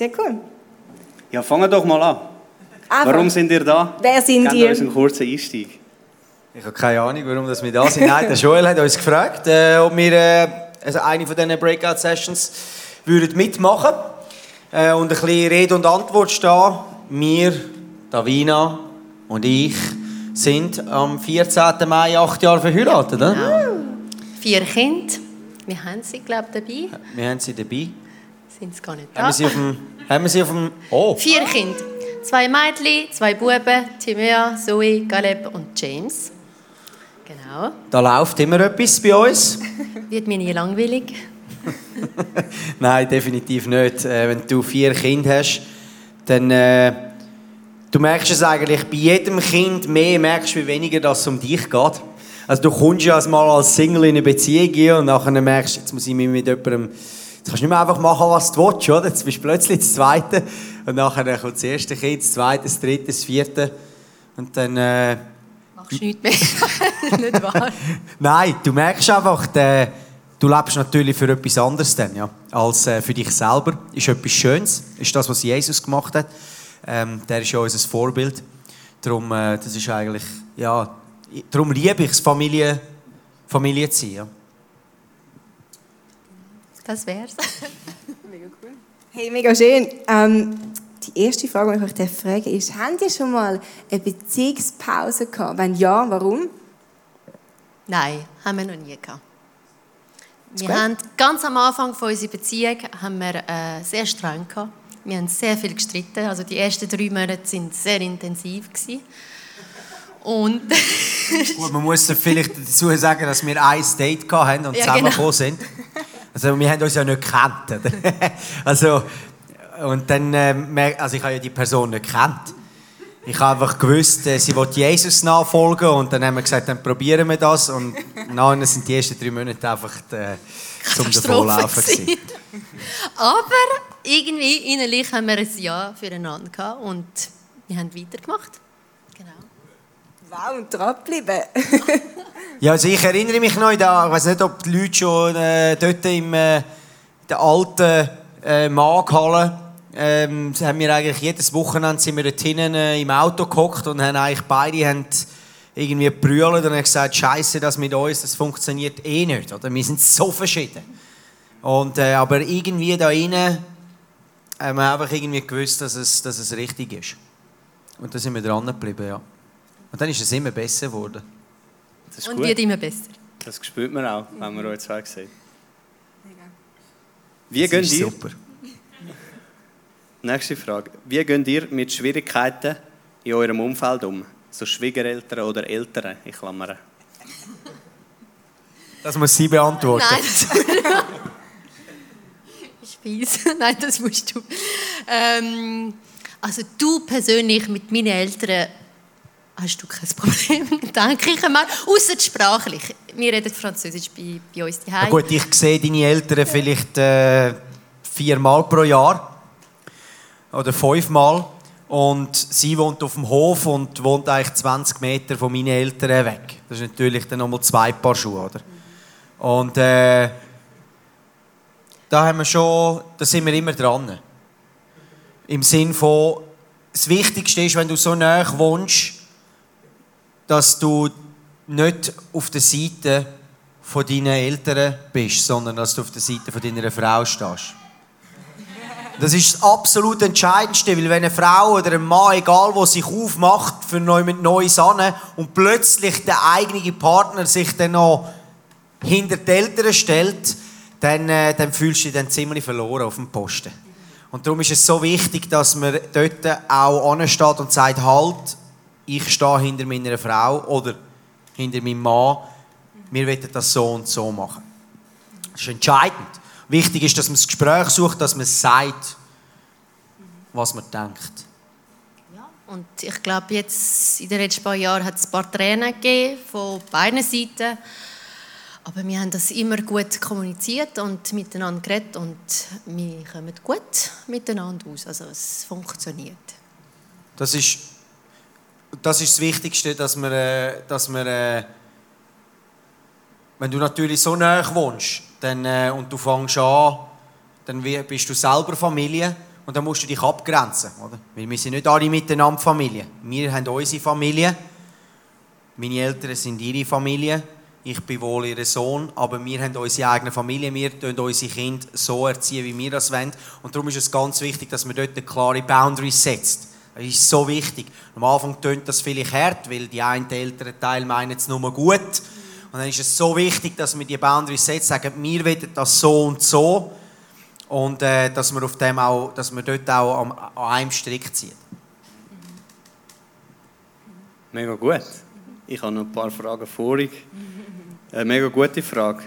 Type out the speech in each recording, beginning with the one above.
Sehr cool. Ja, fangen doch mal an. Aber Warum sind ihr da? Wer sind Gebt ihr? uns einen kurzen Einstieg. Ich habe keine Ahnung, warum wir da sind. Nein, der Joel hat uns gefragt, äh, ob wir äh, also eine von diesen Breakout-Sessions würden mitmachen äh, und ein bisschen Rede und Antwort stehen. Wir, Davina und ich, sind am 14. Mai acht Jahre verheiratet. Oder? Vier Kinder. Wir haben sie, glaube ich, dabei. Wir haben sie dabei. Sind sie gar nicht Haben da? wir sie auf dem... Haben wir sie auf dem oh, Vier Kinder. Zwei Mädchen, zwei Buben, Timea, Zoe, Caleb und James. Genau. da läuft immer etwas bei uns. Wird mir nie langweilig. Nein, definitiv nicht. Äh, wenn du vier Kinder hast, dann äh, du merkst es eigentlich bei jedem Kind mehr, merkst wie weniger das um dich geht. Also du kommst ja mal als Single in eine Beziehung und nachher merkst du, jetzt muss ich mich mit jemandem, jetzt kannst du nicht mehr einfach machen, was du willst, oder? Jetzt bist du plötzlich das Zweite und nachher kommt das erste Kind, das Zweite, das Dritte, das Vierte und dann... Äh, Machst du nichts mehr. nicht wahr? Nein, du merkst einfach, der, du lebst natürlich für etwas anderes dann, ja, als äh, für dich selber. Ist etwas Schönes, ist das, was Jesus gemacht hat. Ähm, der ist ja unser Vorbild. Darum, äh, das ist eigentlich, ja, darum liebe ich es, Familie, Familie zu sein. Ja. Das wär's. Hey, mega schön. Ähm, die erste Frage, die ich euch fragen ist, habt ihr schon mal eine Beziehungspause gehabt? Wenn ja, warum? Nein, haben wir noch nie gehabt. Wir gut. haben ganz am Anfang von unserer Beziehung haben wir äh, sehr streng gehabt. Wir haben sehr viel gestritten. Also die ersten drei Monate sind sehr intensiv gewesen. Und Gut, man muss vielleicht dazu sagen, dass wir ein Date hatten und Ja, zusammengekommen genau. sind. Also wir haben uns ja nicht gekannt. Also, und dann, äh, also ich habe ja die Person nicht gekannt. Ich habe einfach gewusst, äh, sie will Jesus nachfolgen und dann haben wir gesagt, dann probieren wir das und nachher sind die ersten drei Monate einfach äh, zum Davonlaufen. Aber irgendwie innerlich haben wir ein Ja füreinander gehabt und wir haben weitergemacht. Wow, und dranbleiben. Ja, also ich erinnere mich noch, da, ich weiß nicht, ob die Leute schon äh, dort im äh, der alten äh, Markthalle ähm, haben wir eigentlich jedes Wochenende sind wir dort hinten äh, im Auto gehockt und haben eigentlich beide haben irgendwie gebrüllt und haben gesagt, Scheiße, das mit uns, das funktioniert eh nicht, oder? Wir sind so verschieden. Und, äh, aber irgendwie da innen haben wir einfach irgendwie gewusst, dass es, dass es richtig ist. Und da sind wir dran geblieben, ja. Und dann ist es immer besser geworden. Das ist Und gut. wird immer besser. Das spürt man auch, wenn man euch zwei sieht. Wie Das ist ihr? super. Nächste Frage. Wie geht ihr mit Schwierigkeiten in eurem Umfeld um? So Schwiegereltern oder Eltern, ich klammere. Das muss sie beantworten. Nein, das ist fies. Nein, das musst du. Ähm, also du persönlich mit meinen Eltern hast du kein Problem, denke ich einmal. Außer sprachlich. Wir reden Französisch bei, bei uns Na daheim. gut, ich sehe deine Eltern vielleicht äh, viermal pro Jahr oder fünfmal. Und sie wohnt auf dem Hof und wohnt eigentlich 20 Meter von meinen Eltern weg. Das ist natürlich dann nochmal zwei Paar Schuhe, oder? Und äh, da haben wir schon, da sind wir immer dran. Im Sinn von, das Wichtigste ist, wenn du so nah wohnst, dass du nicht auf der Seite von deinen Eltern bist, sondern dass du auf der Seite von deiner Frau stehst. Das ist das absolut Entscheidendste, weil wenn eine Frau oder ein Mann, egal wo sich aufmacht für jemand Neues an und plötzlich der eigene Partner sich dann noch hinter die Eltern stellt, dann, äh, dann fühlst du dich dann ziemlich verloren auf dem Posten. Und darum ist es so wichtig, dass man dort auch ansteht und sagt, halt, ich stehe hinter meiner Frau oder hinter meinem Mann, wir wollen das so und so machen. Das ist entscheidend. Wichtig ist, dass man das Gespräch sucht, dass man sagt, was man denkt. Ja, und ich glaube, jetzt in den letzten paar Jahren hat es ein paar Tränen gegeben von beiden Seiten. Aber wir haben das immer gut kommuniziert und miteinander geredet und wir kommen gut miteinander aus. Also es funktioniert. Das ist das, ist das Wichtigste, dass man, äh, dass man äh, wenn du natürlich so nah wohnst dann, äh, und du fängst an, dann bist du selber Familie Und dann musst du dich abgrenzen, oder? Weil wir sind nicht alle miteinander Familie. Wir haben unsere Familie. Meine Eltern sind ihre Familie. Ich bin wohl ihr Sohn, aber wir haben unsere eigene Familie. Wir erziehen unsere Kinder so erziehen, wie wir das wollen. Und darum ist es ganz wichtig, dass man dort eine klare Boundaries setzt. Das ist so wichtig. Am Anfang tönt das vielleicht hart, weil die einen älteren Teil meinen es nur gut. Und dann ist es so wichtig, dass wir die Boundaries setzen, sagen, wir wollen das so und so. Und äh, dass wir auf dem auch, dass wir dort auch an, an einem Strick ziehen. Mega gut. Ich habe noch ein paar Fragen vorig. Eine mega gute Frage.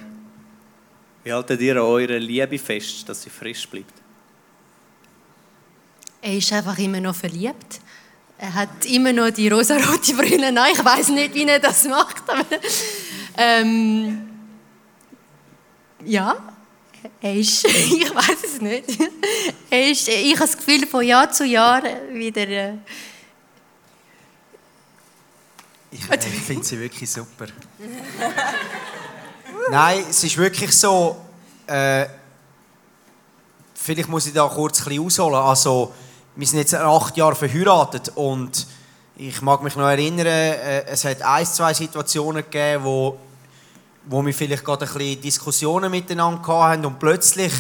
Wie haltet ihr an eurer Liebe fest, dass sie frisch bleibt? Er ist einfach immer noch verliebt. Er hat immer noch die rosarote Brille. Nein, ich weiß nicht, wie er das macht. Aber, ähm, ja, er ist, ich weiß es nicht. Er ist, ich habe das Gefühl, von Jahr zu Jahr wieder. Äh, ich, äh, finde sie wirklich super. Nein, es ist wirklich so. Äh, vielleicht muss ich da kurz ein bisschen ausholen. Also, wir sind jetzt acht Jahre verheiratet und ich mag mich noch erinnern, äh, es hat ein, zwei Situationen gegeben, wo, wo wir vielleicht gerade ein bisschen Diskussionen miteinander hatten und plötzlich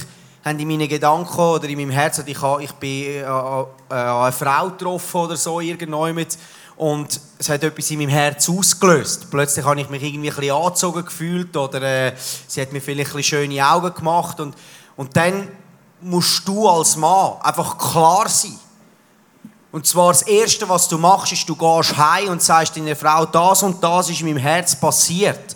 haben in meinen Gedanken oder in meinem Herzen, ich, ich bin äh, äh, eine Frau getroffen oder so irgendjemand und es hat etwas in meinem Herz ausgelöst. Plötzlich habe ich mich irgendwie ein bisschen angezogen gefühlt oder äh, sie hat mir vielleicht ein bisschen schöne Augen gemacht und, und dann musst du als Mann einfach klar sein. Und zwar das Erste, was du machst, ist, du gehst heim und sagst deiner Frau, das und das ist in meinem Herz passiert.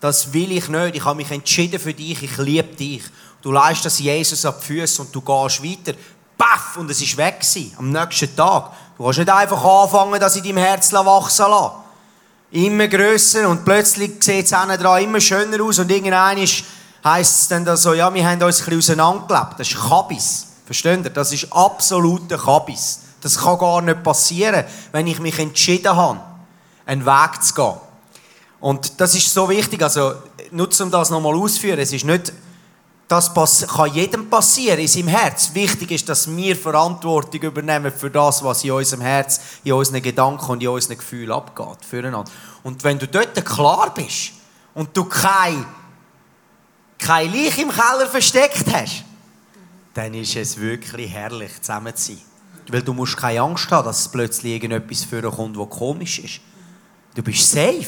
Das will ich nicht. Ich habe mich entschieden für dich. Ich liebe dich. Du leist das Jesus ab die Füße und du gehst weiter. Paff! Und es ist weg gewesen, am nächsten Tag. Du kannst nicht einfach anfangen, das in deinem Herz wachsen lassen. Immer grösser und plötzlich sieht es dran immer schöner aus und irgendwann heisst es dann so, ja, wir haben uns ein bisschen auseinandergelebt. Das ist Kabis. Versteht ihr? Das ist absoluter Kabis. Das kann gar nicht passieren, wenn ich mich entschieden habe, einen Weg zu gehen. Und das ist so wichtig, also nur um das nochmal auszuführen, es ist nicht, das kann jedem passieren in seinem Herz. Wichtig ist, dass wir Verantwortung übernehmen für das, was in unserem Herz, in unseren Gedanken und in unseren Gefühlen abgeht. Füreinander. Und wenn du dort klar bist und du kein, kein Leich im Keller versteckt hast, dann ist es wirklich herrlich, zusammen zu sein. Weil du musst keine Angst haben, dass plötzlich irgendetwas vorkommt, was komisch ist. Du bist safe.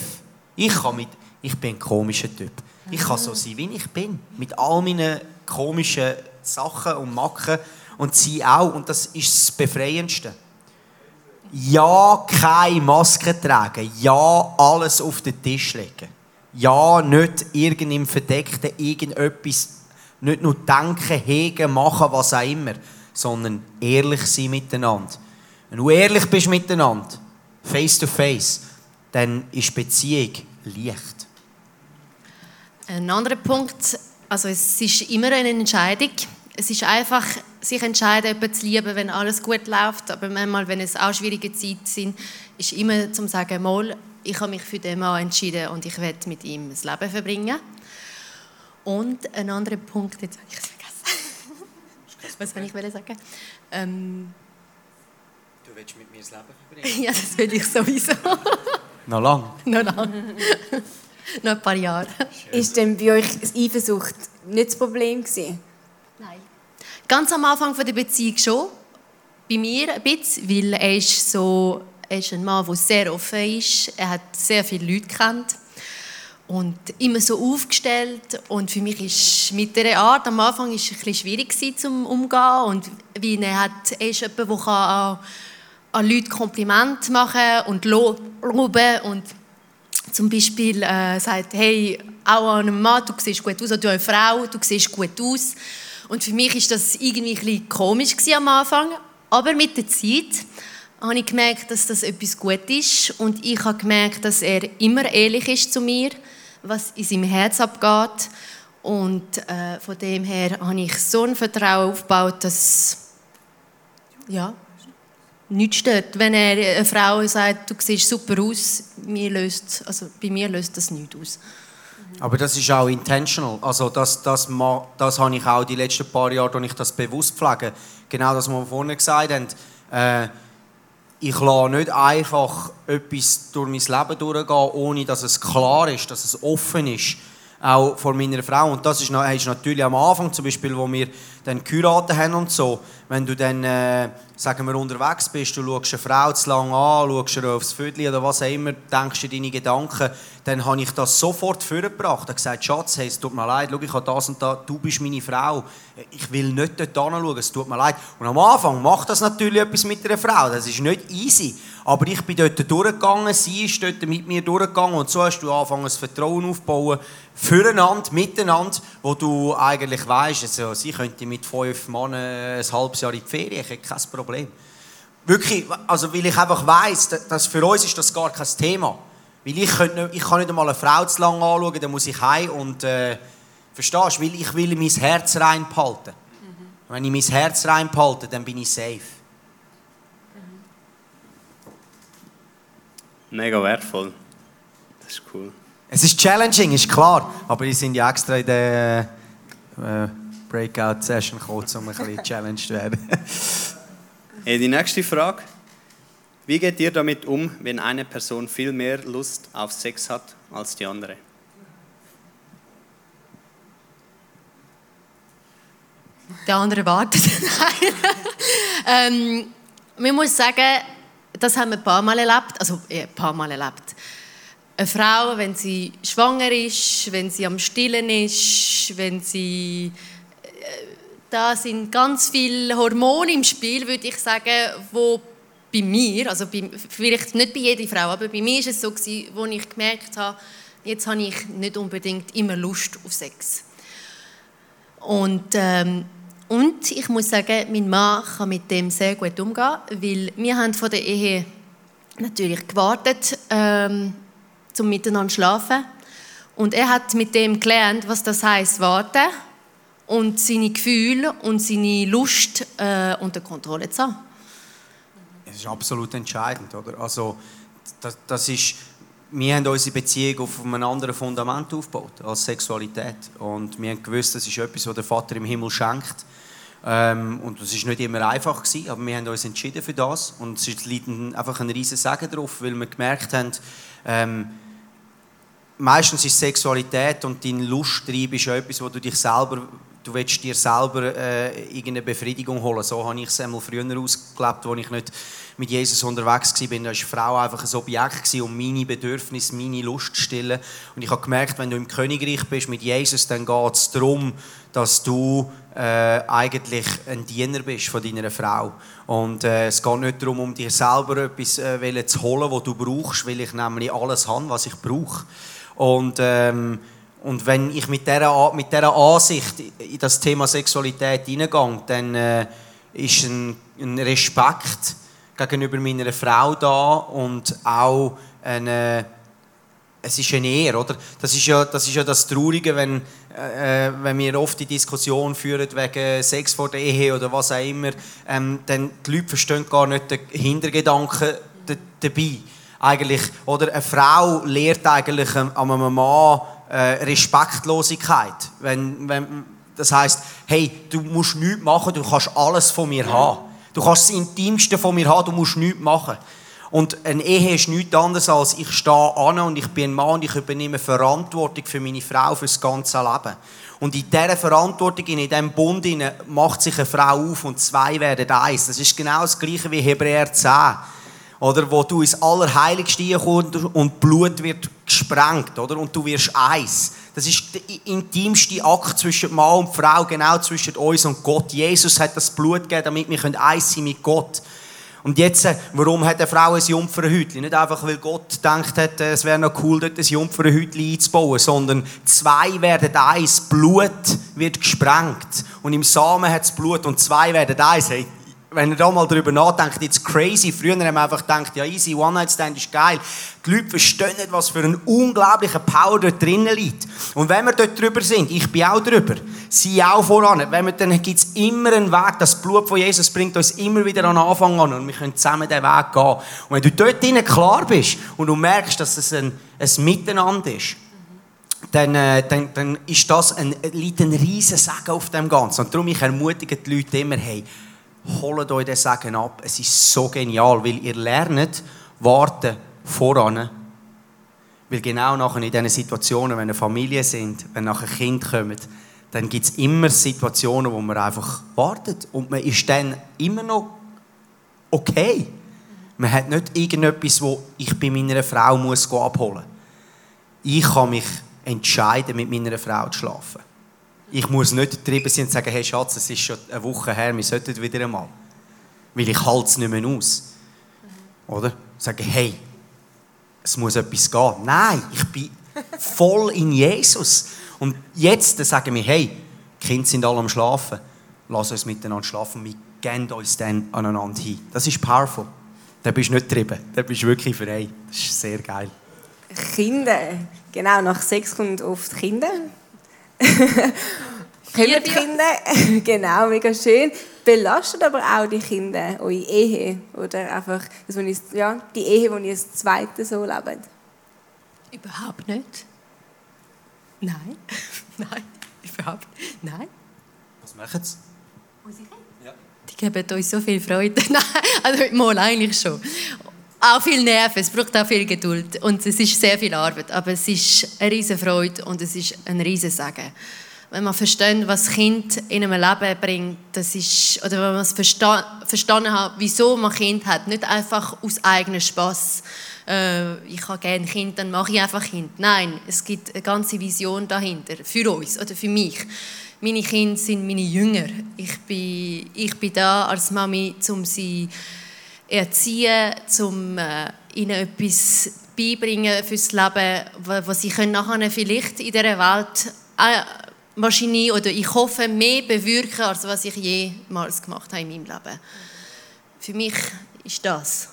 Ich, kann mit, ich bin ein komischer Typ. Ich kann so sein, wie ich bin. Mit all meinen komischen Sachen und Macken. Und sie auch. Und das ist das Befreiendste. Ja, keine Maske tragen. Ja, alles auf den Tisch legen. Ja, nicht irgendeinem Verdeckten irgendetwas, nicht nur denken, hegen, machen, was auch immer sondern ehrlich sein miteinander. Wenn du ehrlich bist miteinander, face to face, dann ist Beziehung leicht. Ein anderer Punkt, also es ist immer eine Entscheidung. Es ist einfach, sich entscheiden, jemanden zu lieben, wenn alles gut läuft. Aber manchmal, wenn es auch schwierige Zeiten sind, ist immer zum sagen, mal, ich habe mich für den Mann entschieden und ich werde mit ihm das Leben verbringen. Und ein anderer Punkt, jetzt habe ich es was soll ich sagen? Ähm, du willst mit mir das Leben verbringen? ja, das will ich sowieso. Noch lang? Noch lang. Noch ein paar Jahre. Schön. Ist denn bei euch das Eifersucht nicht das Problem gewesen? Nein. Ganz am Anfang der Beziehung schon. Bei mir ein bisschen, weil er ist so, er ist ein Mann, der sehr offen ist. Er hat sehr viele Leute kennt und immer so aufgestellt. Und für mich ist mit dieser Art am Anfang ist es ein bisschen schwierig zum umgehen. Und wie er hat er ist jemand, der kann an Leute Kompliment machen und loben. Und zum Beispiel äh, sagt hey auch an einem Mann du siehst gut aus. Oder du eine Frau du siehst gut aus. Und für mich ist das irgendwie ein komisch am Anfang. Aber mit der Zeit habe ich gemerkt, dass das etwas gut ist und ich habe gemerkt, dass er immer ehrlich ist zu mir was in seinem Herz abgeht. Und äh, von dem her habe ich so ein Vertrauen aufgebaut, dass ja, nichts stört. Wenn er eine Frau sagt, du siehst super aus, mir löst, also bei mir löst das nichts aus. Aber das ist auch intentional. Also das, das, das, das habe ich auch die letzten paar Jahre, als ich das bewusst pflege. Genau das, was wir vorhin gesagt haben. Äh, ich lasse nicht einfach etwas durch mein Leben durchgehen, ohne dass es klar ist, dass es offen ist auch vor meiner Frau. Und das ist, ist natürlich am Anfang, zum Beispiel, wo wir dann geheiratet haben und so, wenn du dann, äh, sagen wir, unterwegs bist, du schaust eine Frau zu lange an, schaust ihr aufs Viertel oder was auch immer, denkst dir deine Gedanken, dann habe ich das sofort vorgebracht. Ich habe gesagt, Schatz, hey, es tut mir leid, schau, ich habe das und das, du bist meine Frau, ich will nicht dort hinschauen, es tut mir leid. Und am Anfang macht das natürlich etwas mit einer Frau, das ist nicht easy. Aber ich bin dort durchgegangen, sie ist dort mit mir durchgegangen und so hast du angefangen, das Vertrauen aufzubauen, füreinander, miteinander, wo du eigentlich weißt, also, sie könnte mit fünf Männern ein halbes Jahr in die Ferien, ich hätte kein Problem. Wirklich, also weil ich einfach weiss, dass für uns ist das gar kein Thema. Weil ich, nicht, ich kann nicht einmal eine Frau zu lange anschauen, dann muss ich heim und äh, verstehst du, weil ich will mein Herz rein behalten. Mhm. Wenn ich mein Herz rein behalte, dann bin ich safe. Mega wertvoll. Das ist cool. Es ist challenging, ist klar. Aber wir sind ja extra in der äh, Breakout-Session gekommen, um ein bisschen challenged zu werden. hey, die nächste Frage. Wie geht ihr damit um, wenn eine Person viel mehr Lust auf Sex hat als die andere? Der andere wartet. ähm, man muss sagen, das haben wir ein paar Mal erlebt, also äh, ein paar Mal erlebt. Eine Frau, wenn sie schwanger ist, wenn sie am Stillen ist, wenn sie da sind ganz viele Hormone im Spiel, würde ich sagen, wo bei mir, also bei, vielleicht nicht bei jeder Frau, aber bei mir ist es so gewesen, wo ich gemerkt habe, jetzt habe ich nicht unbedingt immer Lust auf Sex. Und ähm, und ich muss sagen, mein Mann kann mit dem sehr gut umgehen, weil wir haben von der Ehe natürlich gewartet, ähm, zum miteinander zu schlafen. Und er hat mit dem gelernt, was das heißt warten und seine Gefühle und seine Lust äh, unter Kontrolle zu haben. Es ist absolut entscheidend, oder? Also das, das ist wir haben unsere Beziehung auf einem anderen Fundament aufgebaut als Sexualität. Und wir haben gewusst, das ist etwas, was der Vater im Himmel schenkt. Ähm, und das ist nicht immer einfach gewesen, aber wir haben uns entschieden für das. Und es liegt einfach ein riesen Segen drauf, weil wir gemerkt haben, ähm, meistens ist Sexualität und dein Lusttrieb ist etwas, wo du dich selber du willst dir selber äh, irgendeine Befriedigung holen. So habe ich es einmal früher ausgelebt, als ich nicht mit Jesus unterwegs war. Da war die Frau einfach ein Objekt, um meine Bedürfnisse, meine Lust zu stillen. Und ich habe gemerkt, wenn du im Königreich bist mit Jesus, dann geht es darum, dass du äh, eigentlich ein Diener bist von deiner Frau. Und äh, es geht nicht darum, um dir selber etwas äh, zu holen, was du brauchst, weil ich nämlich alles habe, was ich brauche. Und ähm, und wenn ich mit dieser, mit dieser Ansicht in das Thema Sexualität hineingehe, dann äh, ist ein, ein, Respekt gegenüber meiner Frau da und auch eine, es ist eine Ehre, oder? Das ist ja das, ist ja das Traurige, wenn, äh, wenn wir oft die Diskussion führen wegen Sex vor der Ehe oder was auch immer, ähm, dann die Leute verstehen gar nicht den Hintergedanken dabei. Eigentlich, oder eine Frau lehrt eigentlich einem Mann äh, Respektlosigkeit. Wenn, wenn, das heißt, hey, du musst nichts machen, du kannst alles von mir haben. Du kannst das Intimste von mir haben, du musst nichts machen. Und eine Ehe ist nichts anderes als, ich stehe an und ich bin ein Mann und ich übernehme Verantwortung für meine Frau für das ganze Leben. Und in dieser Verantwortung, in diesem Bund macht sich eine Frau auf und zwei werden eins. Das ist genau das Gleiche wie Hebräer 10 oder wo du ins Allerheiligste kommst und Blut wird gesprengt, oder? Und du wirst eins. Das ist der intimste Akt zwischen Mann und Frau, genau zwischen uns und Gott. Jesus hat das Blut gegeben, damit wir eins sein mit Gott. Und jetzt, äh, warum hat eine Frau ein Jungfernhäutchen? Nicht einfach, weil Gott gedacht hat, äh, es wäre noch cool, dort ein Jungfernhäutchen einzubauen, sondern zwei werden eins. Blut wird gesprengt. Und im Samen hat es Blut und zwei werden eins. Hey, wenn ihr da mal darüber nachdenkt, jetzt crazy. Früher haben wir einfach gedacht, ja easy, One-Night-Stand ist geil. Die Leute verstehen nicht, was für ein unglaublicher Power dort drinnen liegt. Und wenn wir dort drüber sind, ich bin auch drüber, sie auch voran, wenn wir, dann gibt es immer einen Weg. Das Blut von Jesus bringt uns immer wieder an den Anfang an und wir können zusammen den Weg gehen. Und wenn du dort drinnen klar bist und du merkst, dass es ein, ein Miteinander ist, dann, äh, dann, dann ist das ein, liegt ein riesen Segen auf dem Ganzen. Und darum ich ermutige die Leute immer, hey, holt euch den Segen ab. Es ist so genial, weil ihr lernt, warten voran. Weil genau nachher in diesen Situationen, wenn eine Familie sind, wenn nachher Kind kommen, dann gibt es immer Situationen, wo man einfach wartet. Und man ist dann immer noch okay. Man hat nicht irgendetwas, wo ich bei meiner Frau muss abholen muss. Ich kann mich entscheiden, mit meiner Frau zu schlafen. Ich muss nicht getrieben sein und sagen, hey Schatz, es ist schon eine Woche her, wir sollten wieder einmal. Weil ich halte es nicht mehr aus. Oder? Sagen, hey, es muss etwas gehen. Nein, ich bin voll in Jesus. Und jetzt sagen wir, hey, die Kinder sind alle am Schlafen. Lass uns miteinander schlafen. Wir geben uns dann aneinander hin. Das ist powerful. Da bist du nicht getrieben. Da bist du wirklich frei. Das ist sehr geil. Kinder. Genau, nach sechs kommt oft Kinder. Kommen die Kinder. genau, mega schön. Belastet aber auch die Kinder eure Ehe? Oder einfach das, ja, die Ehe, die ihr das zweite so lebt? Überhaupt nicht. Nein. Nein, überhaupt Nein. Was machen sie? Ja. Die geben uns so viel Freude. Nein, also mal eigentlich schon. Auch viel Nerven, es braucht auch viel Geduld und es ist sehr viel Arbeit, aber es ist eine riesige Freude und es ist ein riesen Segen. Wenn man versteht, was Kind in einem Leben bringt, das ist, oder wenn man es versta verstanden hat, wieso man Kind hat, nicht einfach aus eigenem Spaß. Äh, ich habe gerne Kind, dann mache ich einfach ein Kind. Nein, es gibt eine ganze Vision dahinter, für uns oder für mich. Meine Kinder sind meine Jünger. Ich bin, ich bin da als Mami, um sie erziehen, um äh, ihnen etwas beibringen fürs Leben, was sie können nachher vielleicht in dieser Welt äh, wahrscheinlich oder ich hoffe mehr bewirken, als was ich jemals gemacht habe in meinem Leben. Für mich ist das.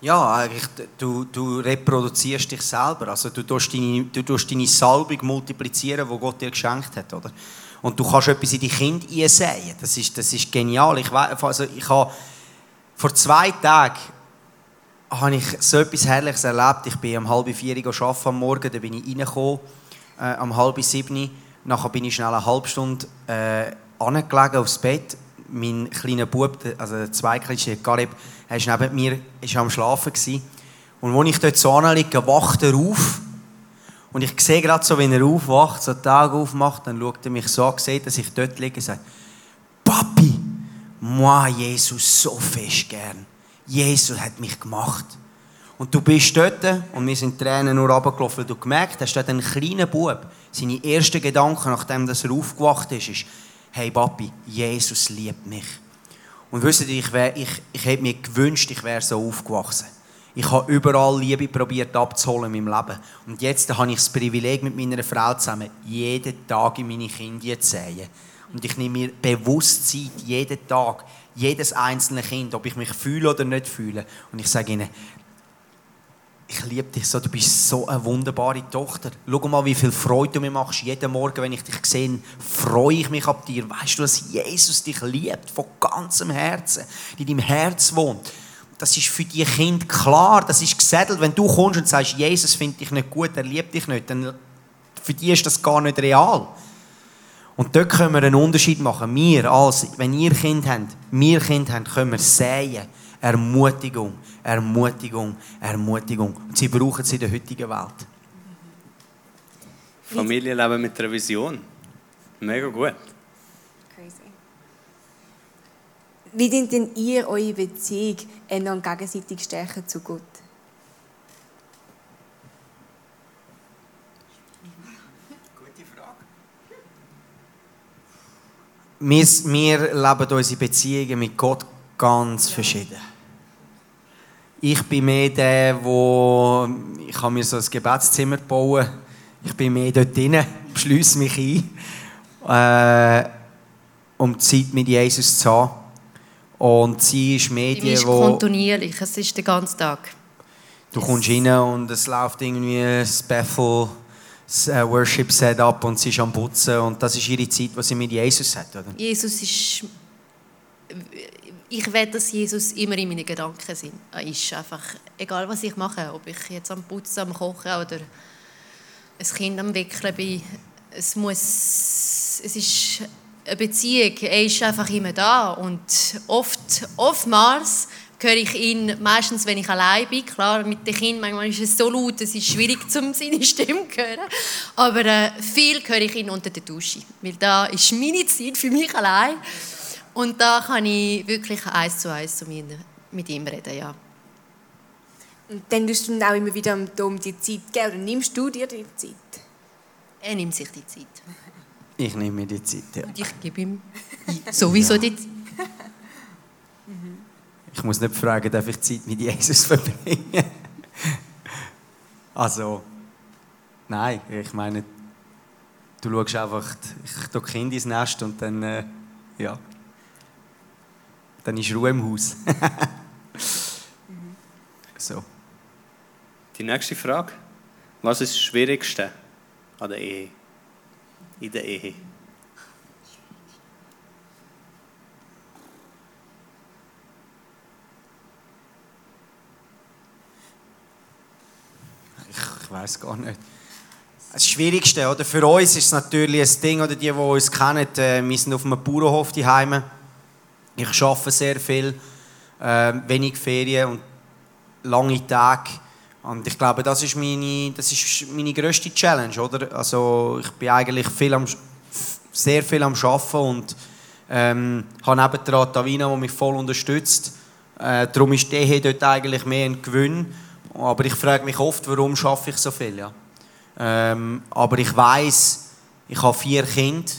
Ja, eigentlich, du, du reproduzierst dich selber. Also du tust deine, du tust deine Salbung multiplizieren, die Gott dir geschenkt hat, oder? Und du kannst etwas in die Kinder einsäen. Das ist, das ist genial. Ich, also ich habe vor zwei Tagen habe ich so etwas Herrliches erlebt. Ich bin um halb vier Uhr am Morgen, dann bin ich reingekommen, äh, um halb sieben. Nachher bin ich schnell eine halbe Stunde äh, angelegen aufs Bett. Mein kleiner Bub, also der zweikleine Garib, er war neben mir ist am Schlafen. Gewesen. Und als ich dort so anliege, wacht er auf. Und ich sehe gerade so, wenn er aufwacht, so den Augen aufmacht, dann schaut er mich so an, sieht, dass ich dort liege und sagt, Papi, moi Jesus so fest gern. Jesus hat mich gemacht. Und du bist dort und wir sind Tränen nur runtergelaufen, weil du gemerkt hast, dort ein kleiner Bub, seine ersten Gedanken, nachdem er aufgewacht ist, ist, hey Papi, Jesus liebt mich. Und wisst ihr, ich, wär, ich, ich hätte mir gewünscht, ich wäre so aufgewachsen. Ich habe überall Liebe probiert abzuholen in meinem Leben. Und jetzt habe ich das Privileg, mit meiner Frau zusammen jeden Tag in meine Kinder zu sehen. Und ich nehme mir bewusst Zeit, jeden Tag, jedes einzelne Kind, ob ich mich fühle oder nicht fühle. Und ich sage ihnen, ich liebe dich so, du bist so eine wunderbare Tochter. Schau mal, wie viel Freude du mir machst. Jeden Morgen, wenn ich dich sehe, freue ich mich ab dir. Weißt du, dass Jesus dich liebt, von ganzem Herzen, in deinem Herz wohnt. Das ist für die Kind klar, das ist gesettelt. Wenn du kommst und sagst, Jesus findet dich nicht gut, er liebt dich nicht, dann für die ist das gar nicht real. Und dort können wir einen Unterschied machen. Wir, als, wenn ihr Kind habt, wir Kind haben, können wir säen. Ermutigung, Ermutigung, Ermutigung. Und sie brauchen sie in der heutigen Welt. Familienleben mit einer Vision. Mega gut. Crazy. Wie sind denn ihr eure Beziehung einander gegenseitig stärken zu Gott? Wir, wir leben unsere Beziehungen mit Gott ganz verschieden. Ich bin mehr der, wo ich habe mir so ein Gebetszimmer bauen. Ich bin mehr dort drin, schließe mich ein, äh, um Zeit mit Jesus zu haben. Und sie ist Medien, die... ist kontinuierlich, es ist den ganzen Tag. Du kommst rein und es läuft irgendwie ein Bethel äh, Worship Setup und sie ist am Putzen und das ist ihre Zeit, die sie mit Jesus hat, oder? Jesus ist ich will, dass Jesus immer in meinen Gedanken ist. Einfach, egal was ich mache, ob ich jetzt am Putzen, am Kochen oder ein Kind am Wickeln bin. Es muss, es ist eine Beziehung. Er ist einfach immer da und oft, oftmals höre ich ihn meistens, wenn ich allein bin. Klar, mit den Kindern manchmal ist es so laut, es ist schwierig, um seine Stimme zu hören. Aber äh, viel höre ich ihn unter der Dusche, weil da ist meine Zeit für mich allein. Und da kann ich wirklich eins zu eins mit ihm reden, ja. Und dann tust du auch immer wieder am Dom die Zeit geben, oder nimmst du dir die Zeit? Er nimmt sich die Zeit. Ich nehme mir die Zeit, ja. Und ich gebe ihm sowieso ja. die Zeit. Ich muss nicht fragen, darf ich Zeit mit Jesus verbringen? also, nein, ich meine, du schaust einfach, ich tue Kind ins Nest und dann, äh, ja, dann ist Ruhe im Haus. so. Die nächste Frage. Was ist das Schwierigste an der Ehe? In der Ehe? Ich weiß gar nicht. Das Schwierigste oder für uns ist es natürlich ein Ding, oder die, die uns kennen, äh, wir sind auf einem Bauernhof daheim. Ich arbeite sehr viel, äh, wenig Ferien und lange Tage. Und ich glaube, das ist meine, das ist meine grösste Challenge, oder? Also ich bin eigentlich viel am, sehr viel am Arbeiten und ähm, habe nebendran Tavina, die mich voll unterstützt. Äh, darum ist die Ehe dort eigentlich mehr ein Gewinn. Aber ich frage mich oft, warum schaffe ich so viel. Ja? Ähm, aber ich weiß, ich habe vier Kinder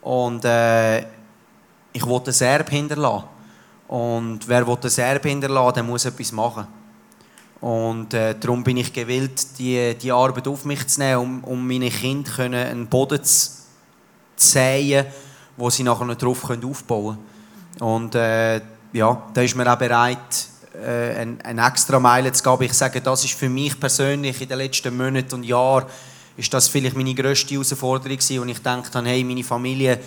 und äh, ich will ein Erbe hinterlassen. Und wer will ein Erbe hinterlassen, der muss etwas machen. Und äh, darum bin ich gewillt, die, die Arbeit auf mich zu nehmen, um, um meine Kinder können einen Boden zu säen, wo sie nachher drauf aufbauen können. Und äh, ja, da ist man auch bereit, äh, eine, eine extra Meile zu geben. Ich sage, das ist für mich persönlich in den letzten Monaten und Jahren ist das vielleicht meine grösste Herausforderung gewesen, und ich denke hey, meine Familie,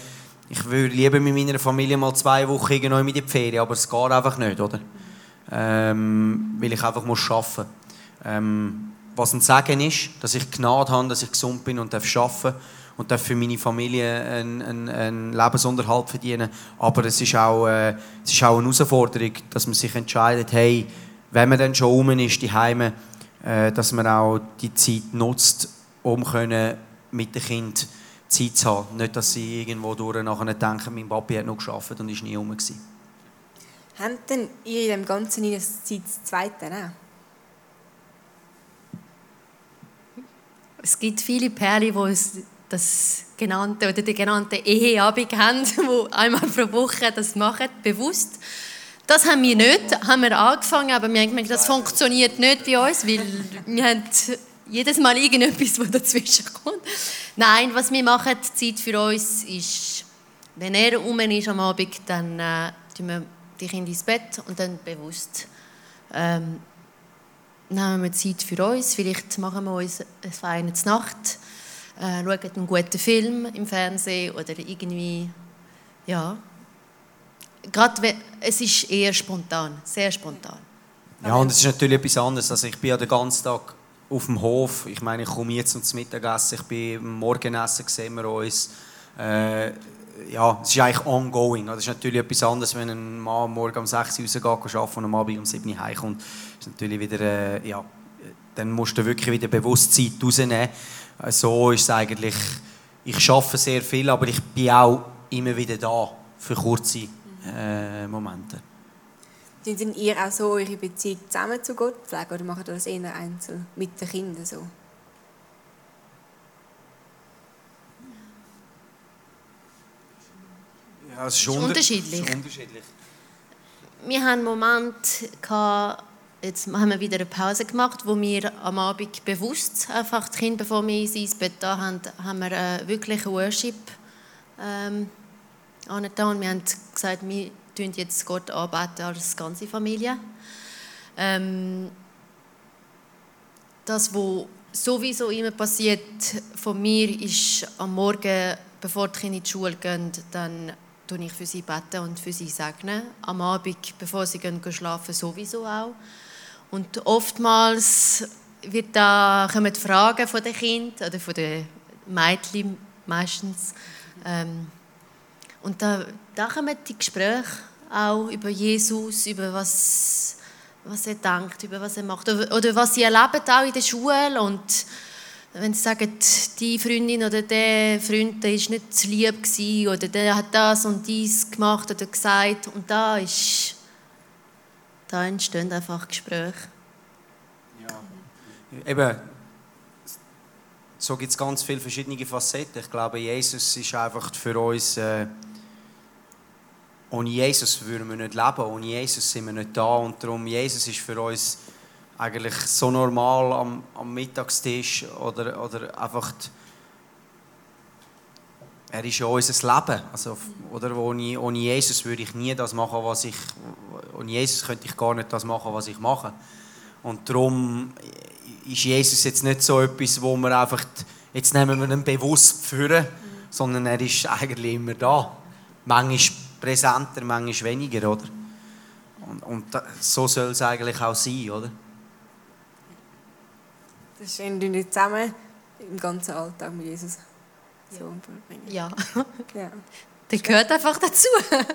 ich würde lieber mit meiner Familie mal zwei Wochen irgendwo in die Ferien, aber es geht einfach nicht, oder? Ähm, weil ich einfach muss arbeiten muss. Ähm, was ein Sagen ist, dass ich Gnade habe, dass ich gesund bin und darf arbeiten und darf für meine Familie einen, einen, einen Lebensunterhalt verdienen. Aber es ist, auch, äh, es ist auch eine Herausforderung, dass man sich entscheidet, hey, wenn man dann schon rum ist, die Heime, äh, dass man auch die Zeit nutzt, um können mit dem Kind Zeit zu haben. Nicht, dass sie irgendwo durch nachher denken, mein Papi hat noch geschafft und ist nie rum gewesen. Habt denn ihr in dem Ganzen eine Zeit Zweite auch? Es gibt viele Perlen, die uns das genannte oder die genannte Eheabend haben, wo einmal pro Woche das machen, bewusst. Das haben wir nicht, haben wir angefangen, aber wir haben gemerkt, das funktioniert nicht bei uns, weil wir haben jedes Mal irgendetwas, was dazwischen kommt. Nein, was wir machen, die Zeit für uns ist, wenn er um ist am Abend, dann äh, tun wir die Kinder ins Bett und dann bewusst ähm, nehmen wir Zeit für uns. Vielleicht machen wir uns eine feine Nacht äh, schauen einen guten Film im Fernsehen oder irgendwie, ja. Gerade es ist eher spontan, sehr spontan. Ja, und es ist natürlich etwas anderes. Also ich bin ja den ganzen Tag auf dem Hof. Ich meine, ich komme jetzt zum Mittagessen, ich bin im Morgenessen, sehen wir uns. Äh, ja, es ist eigentlich ongoing. Das ist natürlich etwas anderes, wenn ein Mann morgen um 6 Uhr rausgeht und am Abend um 7 Uhr heimkommt. Ist natürlich wieder, äh, ja, dann musst du wirklich wieder bewusst Zeit rausnehmen so ist es eigentlich, ich arbeite sehr viel, aber ich bin auch immer wieder da für kurze äh, Momente. Sind ihr auch so eure Beziehung zusammen zu Gott pflegen oder macht ihr das eher einzeln mit den Kindern so? Ja, es ist, ist unterschiedlich. Ist unterschiedlich. Wir hatten einen Moment, Jetzt haben wir wieder eine Pause gemacht, wo wir am Abend bewusst einfach die Kinder, bevor wir ins Bett da haben, haben wir äh, wirklich Worship ähm, angetan. Wir haben gesagt, wir tun jetzt Gott anbeten als ganze Familie. Ähm, das, was sowieso immer passiert von mir, ist am Morgen, bevor die Kinder in die Schule gehen, dann tue ich für sie beten und für sie segnen. Am Abend, bevor sie gehen, schlafen, sowieso auch. Und oftmals wird da, kommen Fragen von den Kindern oder von den Mädchen meistens. Ähm, und da, da kommen die Gespräche auch über Jesus, über was, was er denkt, über was er macht. Oder, oder was sie erleben auch in der Schule. Und wenn sie sagen, die Freundin oder der Freund ist nicht zu lieb gewesen, oder der hat das und dies gemacht oder gesagt. Und da, ist, da entstehen einfach Gespräche. Ja. Eben, so gibt es ganz viele verschiedene Facetten. Ich glaube, Jesus ist einfach für uns... Äh, ohne Jesus würden wir nicht leben, ohne Jesus sind wir nicht da und darum Jesus ist für uns eigentlich so normal am, am Mittagstisch oder, oder einfach die, er ist ja unser Leben. Also, oder ohne, ohne Jesus würde ich nie das machen, was ich. Ohne Jesus könnte ich gar nicht das machen, was ich mache. Und darum ist Jesus jetzt nicht so etwas, wo wir einfach. Jetzt nehmen wir ihn bewusst führen, sondern er ist eigentlich immer da. Manchmal präsenter, manchmal weniger, oder? Und, und so soll es eigentlich auch sein, oder? Das ist irgendwie zusammen im ganzen Alltag mit Jesus so verbringen. Ja. ja. Das gehört einfach dazu.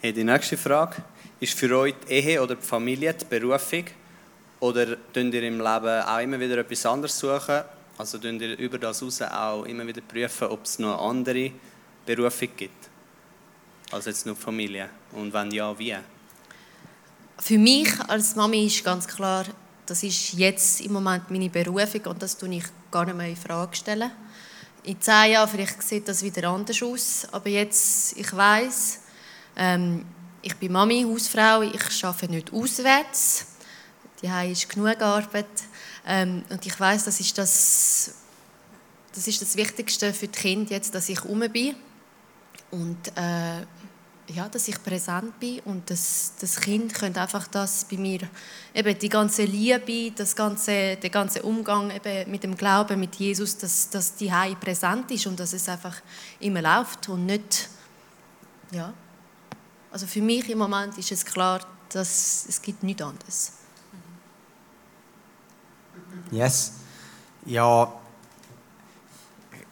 hey, die nächste Frage. Ist für euch die Ehe oder die Familie die Berufung? Oder tun ihr im Leben auch immer wieder etwas anderes suchen? Also tun ihr über das hinaus auch immer wieder prüfen, ob es noch eine andere Berufung gibt? als jetzt nur Familie? Und wenn ja, wie? Für mich als Mami ist ganz klar, das ist jetzt im Moment meine Berufung und das tue ich gar nicht mehr in Frage stellen. In zehn Jahren vielleicht sieht das wieder anders aus, aber jetzt, ich weiß, ähm, ich bin Mami, Hausfrau, ich arbeite nicht auswärts. Die ist genug Arbeit ähm, und ich weiß, das ist das, das ist das Wichtigste für die Kinder jetzt, dass ich um bin und äh, ja, dass ich präsent bin und das, das Kind könnte einfach das bei mir, eben die ganze Liebe, das ganze, der ganze Umgang eben mit dem Glauben, mit Jesus, dass, dass die Hei präsent ist und dass es einfach immer läuft und nicht, ja. Also für mich im Moment ist es klar, dass es gibt nichts anderes. Yes. Ja,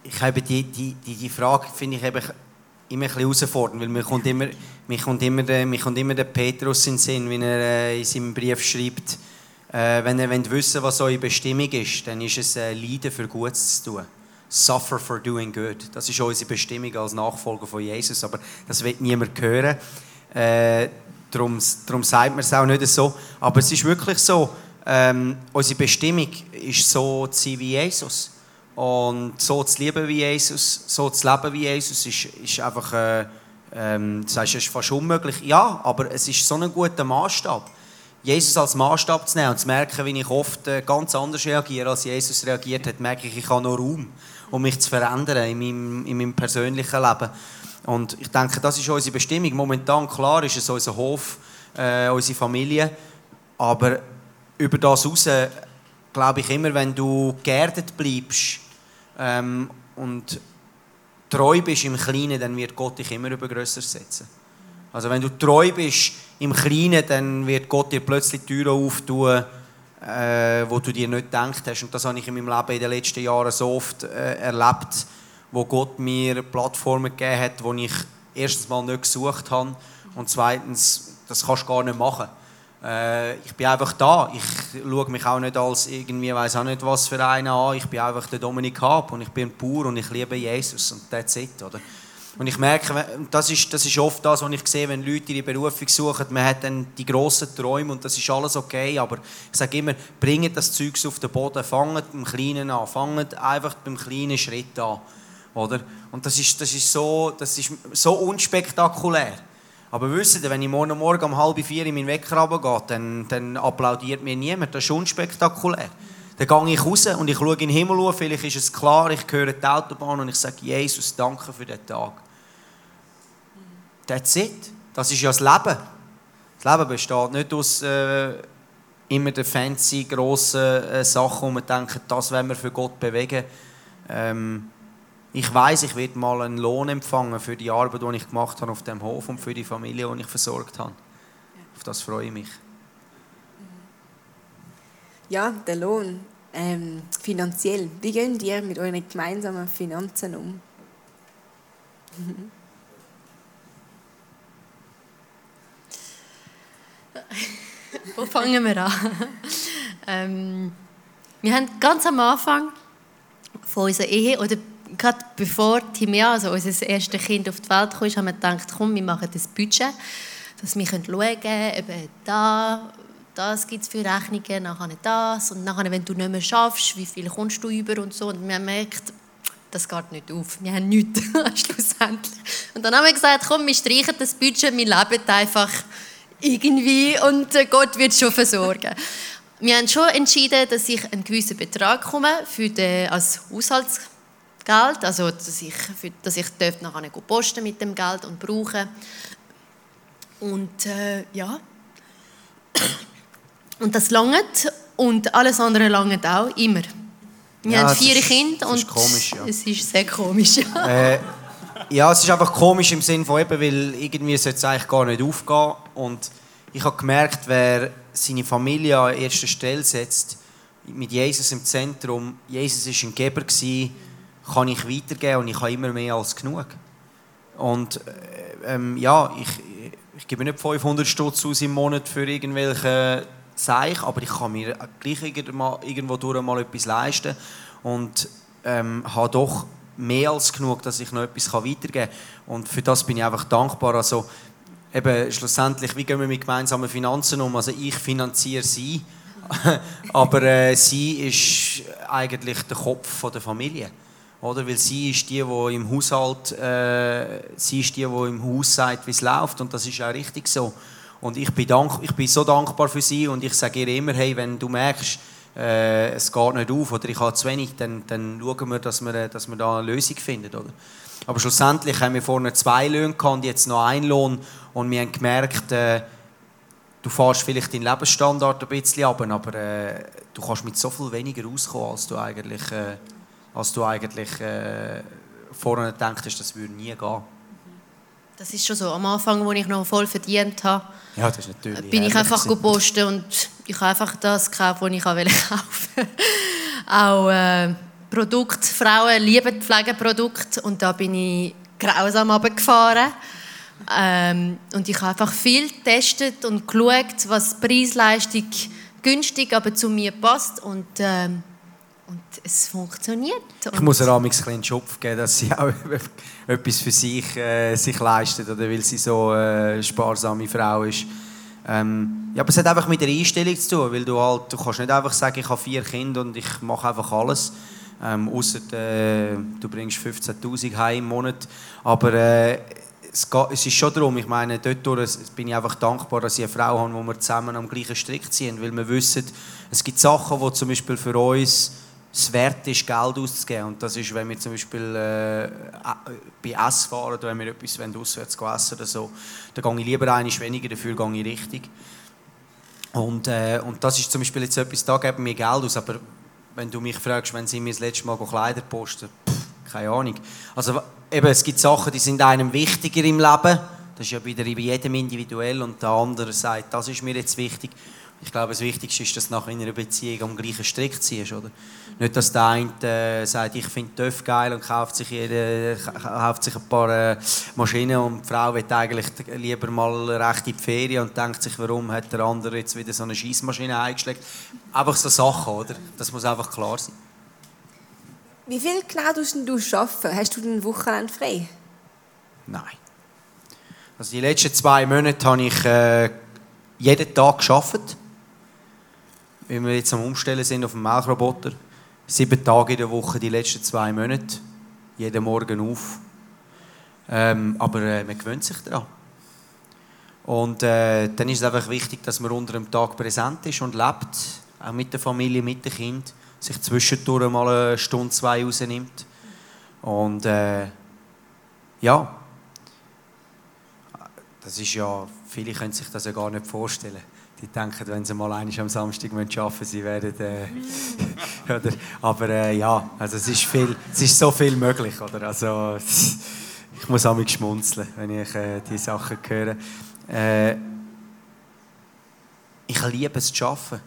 ich habe die, die, die, die Frage, finde ich eben immer ein bisschen herausfordernd, weil mir kommt immer, mir kommt immer, der, mir kommt immer der Petrus in den Sinn, wenn er äh, in seinem Brief schreibt, äh, wenn ihr wollt wissen was eure Bestimmung ist, dann ist es äh, Leiden für Gutes zu tun. Suffer for doing good. Das ist unsere Bestimmung als Nachfolger von Jesus, aber das wird niemand hören. Äh, darum, darum sagt man es auch nicht so. Aber es ist wirklich so, ähm, unsere Bestimmung ist so zu sein wie Jesus. Und so zu lieben wie Jesus, so zu leben wie Jesus, ist, ist einfach, äh, ähm, das heißt, ist fast unmöglich. Ja, aber es ist so ein guter Maßstab. Jesus als Maßstab zu nehmen und zu merken, wie ich oft äh, ganz anders reagiere, als Jesus reagiert hat, merke ich, ich habe noch Raum, um mich zu verändern in meinem, in meinem persönlichen Leben. Und ich denke, das ist unsere Bestimmung. Momentan, klar, ist es unser Hof, äh, unsere Familie. Aber über das hinaus glaube ich immer, wenn du geerdet bleibst, ähm, und treu bist im Kleinen, dann wird Gott dich immer über grösser setzen. Also wenn du treu bist im Kleinen, dann wird Gott dir plötzlich Türen auftun, äh, wo du dir nicht gedacht hast. Und das habe ich in meinem Leben in den letzten Jahren so oft äh, erlebt, wo Gott mir Plattformen gegeben hat, wo ich erstens mal nicht gesucht habe und zweitens, das kannst du gar nicht machen. Äh, ich bin einfach da. Ich schaue mich auch nicht als irgendwie, weiß auch nicht was für einen an. Ich bin einfach der Dominik Hab und ich bin pur und ich liebe Jesus und that's it, oder? Und ich merke, das ist, das ist oft das, was ich sehe, wenn Leute ihre Berufung suchen. Man hat dann die grossen Träume und das ist alles okay, aber ich sage immer, bringt das Zeug auf den Boden, fangt beim Kleinen an, fangt einfach beim kleinen Schritt an, oder? Und das ist, das ist, so, das ist so unspektakulär. Aber wisst ihr, wenn ich morgen Morgen um halb vier in meinen Wecker runtergehe, dann, dann applaudiert mir niemand. Das ist unspektakulär. Dann gehe ich raus und ich schaue in den Himmel auf. Vielleicht ist es klar, ich höre die Autobahn und ich sage, Jesus, danke für den Tag. That's it. Das ist ja das Leben. Das Leben besteht nicht aus äh, immer den fancy, grossen äh, Sachen, wo man denkt, das wollen wir für Gott bewegen. Ähm, ich weiß, ich werde mal einen Lohn empfangen für die Arbeit, die ich gemacht habe auf dem Hof und für die Familie, die ich versorgt habe. Auf das freue ich mich. Ja, der Lohn. Ähm, finanziell. Wie gehen ihr mit euren gemeinsamen Finanzen um? Wo fangen wir an? ähm, wir haben ganz am Anfang von unserer Ehe, oder gerade bevor Timea, also unser erstes Kind, auf die Welt kam, haben wir gedacht, komm, wir machen das Budget, dass wir schauen können, eben da, das gibt es für Rechnungen, nachher das und nachher, wenn du nicht mehr schaffst, wie viel kommst du über und so. Und wir haben das geht nicht auf. Wir haben nichts schlussendlich. Und dann haben wir gesagt, komm, wir streichen das Budget, wir leben einfach irgendwie und äh, Gott wird schon versorgen. Wir haben schon entschieden, dass ich einen gewissen Betrag komme für den, als Haushaltsgeld, also dass ich, dass ich nachher posten mit dem Geld und brauchen. Und äh, ja, und das langt und alles andere langt auch immer. Wir ja, haben vier ist, Kinder und komisch, ja. es ist sehr komisch. Ja. Äh, ja, es ist einfach komisch im Sinne von eben, weil irgendwie sollte es eigentlich gar nicht aufgehen und ich habe gemerkt, wer seine Familie an erster Stelle setzt, mit Jesus im Zentrum, Jesus war ein Geber, kann ich weitergeben und ich habe immer mehr als genug. Und äh, ähm, ja, ich, ich gebe nicht 500 Stutz aus im Monat für irgendwelche Zeichen, aber ich kann mir gleich irgendwo durch mal etwas leisten und ähm, habe doch mehr als genug, dass ich noch etwas weitergeben kann. Und für das bin ich einfach dankbar. Also, eben, schlussendlich, wie gehen wir mit gemeinsamen Finanzen um? Also ich finanziere sie, aber äh, sie ist eigentlich der Kopf von der Familie. Oder? Weil sie ist die, die im Haushalt, äh, sie ist die, die im Haus sagt, wie es läuft und das ist auch richtig so. Und ich bin, dank, ich bin so dankbar für sie und ich sage ihr immer, hey, wenn du merkst, äh, es geht nicht auf oder ich habe zu wenig, dann, dann schauen wir, dass wir, dass wir da eine Lösung finden. Oder? Aber schlussendlich haben wir vorne zwei Löhne gehabt, jetzt noch einen Lohn und wir haben gemerkt, äh, du fährst vielleicht deinen Lebensstandard ein bisschen ab, aber äh, du kannst mit so viel weniger rauskommen, als du eigentlich, äh, als du eigentlich äh, vorne gedacht hast, das würde nie gehen. Das ist schon so. Am Anfang, als ich noch voll verdient habe, ja, das ist natürlich bin ich einfach gepostet und ich habe einfach das gekauft, was ich kaufen wollte. Auch äh, Produkte, Frauen lieben Pflegeprodukte und da bin ich grausam runtergefahren. Ähm, und ich habe einfach viel getestet und geschaut, was Preis-Leistung günstig, aber zu mir passt und ähm, und es funktioniert. Und ich muss ihr einen kleinen Schopf geben, dass sie auch etwas für sich, äh, sich leistet, oder weil sie so eine äh, sparsame Frau ist. Ähm, ja, aber es hat einfach mit der Einstellung zu tun, weil du halt, du kannst nicht einfach sagen, ich habe vier Kinder und ich mache einfach alles. Ähm, Außer äh, du bringst 15'000 heim im Monat. Aber äh, es, geht, es, ist schon darum, ich meine, dort bin ich einfach dankbar, dass ich eine Frau habe, wo wir zusammen am gleichen Strick ziehen, weil wir wissen, es gibt Sachen, die zum Beispiel für uns es wert ist, Geld auszugeben. Und das ist, wenn wir zum Beispiel äh, bei Essen fahren oder wenn wir etwas auswärts essen oder so, dann gehe ich lieber einmal weniger, dafür gehe ich richtig. Und, äh, und das ist zum Beispiel jetzt etwas, da geben wir Geld aus, aber wenn du mich fragst, wenn sie mir das letzte Mal Kleider posten, pff, keine Ahnung. Also eben, es gibt Sachen, die sind einem wichtiger im Leben. Das ist ja wieder bei jedem individuell und der andere sagt, das ist mir jetzt wichtig. Ich glaube, das Wichtigste ist, dass du nach einer Beziehung am gleichen Strick ziehst. Oder? Nicht, dass der eine äh, sagt, ich finde TÜV geil und kauft sich, jede, kauft sich ein paar äh, Maschinen und die Frau will eigentlich lieber mal recht in die Ferien und denkt sich, warum hat der andere jetzt wieder so eine Schießmaschine eingeschlägt. Einfach so Sachen, oder? Das muss einfach klar sein. Wie viel genau tust du arbeiten? Hast du den Wochenende frei? Nein. Also die letzten zwei Monate habe ich äh, jeden Tag gearbeitet wie wir jetzt am Umstellen sind auf dem Melkroboter. Sieben Tage in der Woche, die letzten zwei Monate. Jeden Morgen auf. Ähm, aber äh, man gewöhnt sich daran. Und äh, dann ist es einfach wichtig, dass man unter dem Tag präsent ist und lebt. Auch mit der Familie, mit dem Kind. Sich zwischendurch mal eine Stunde, zwei rausnimmt. Und äh, ja, das ist ja, viele können sich das ja gar nicht vorstellen die denken, wenn sie mal einmal am Samstag arbeiten sie werden. Äh, oder, aber äh, ja, also es ist, viel, es ist so viel möglich. Oder? Also, ich muss auch schmunzeln, wenn ich äh, diese Sachen höre. Äh, ich liebe es zu arbeiten.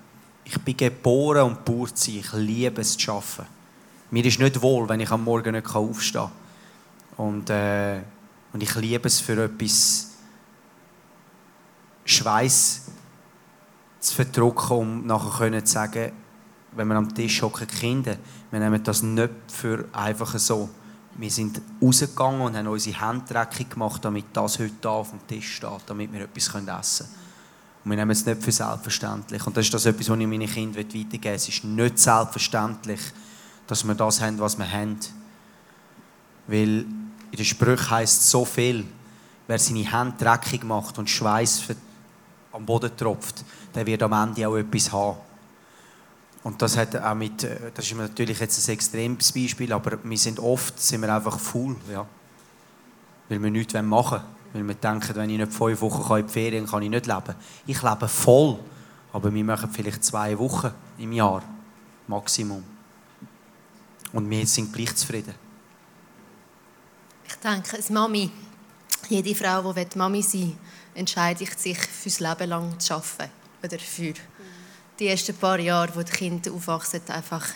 Ich bin geboren und sein. Ich liebe es zu arbeiten. Mir ist nicht wohl, wenn ich am Morgen nicht aufstehen kann. Und, äh, und ich liebe es für etwas Schweiß zu verdrücken, um nachher zu sagen, wenn wir am Tisch hocken, Kinder, wir nehmen das nicht für einfach so. Wir sind rausgegangen und haben unsere Hände dreckig gemacht, damit das heute hier auf dem Tisch steht, damit wir etwas essen können. Und wir nehmen es nicht für selbstverständlich. Und das ist das etwas, was ich meinen Kindern weitergeben will. Es ist nicht selbstverständlich, dass wir das haben, was wir haben. Weil in den Sprüchen heisst so viel, wer seine Hände dreckig macht und Schweiß am Boden tropft, der wird am Ende auch etwas haben. Und das hat auch mit, äh, das ist natürlich jetzt ein extremes Beispiel, aber wir sind oft sind wir einfach faul, ja. Weil wir nichts machen wollen. Weil wir denken, wenn ich nicht fünf Wochen in die Ferien kann, kann ich nicht leben. Ich lebe voll, aber wir machen vielleicht zwei Wochen im Jahr, Maximum. Und wir sind gleich zufrieden. Ich denke, als Mami, jede Frau, die Mami sein will, entscheidet sich, fürs Leben lang zu arbeiten. Oder die ersten paar Jahre, wo die Kinder aufwachsen, einfach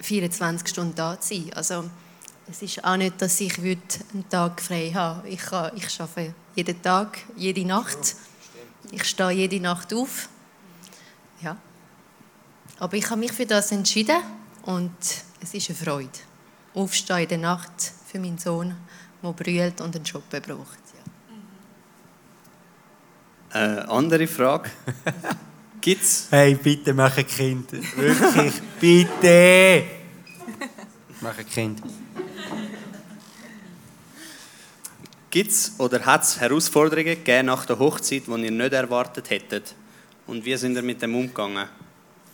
24 Stunden da zu sein. Also, es ist auch nicht, dass ich einen Tag frei habe. Ich, kann, ich arbeite jeden Tag, jede Nacht. Ich stehe jede Nacht auf. Ja. Aber ich habe mich für das entschieden und es ist eine Freude. Aufstehen in der Nacht für meinen Sohn, der brüllt und einen Job braucht. Eine äh, andere Frage. Gibt's? Hey, bitte mach ein Kind. Wirklich, bitte! Mach ein Kind. Gibt es oder hat es Herausforderungen gegeben nach der Hochzeit, die ihr nicht erwartet hättet? Und wie sind ihr mit dem umgegangen?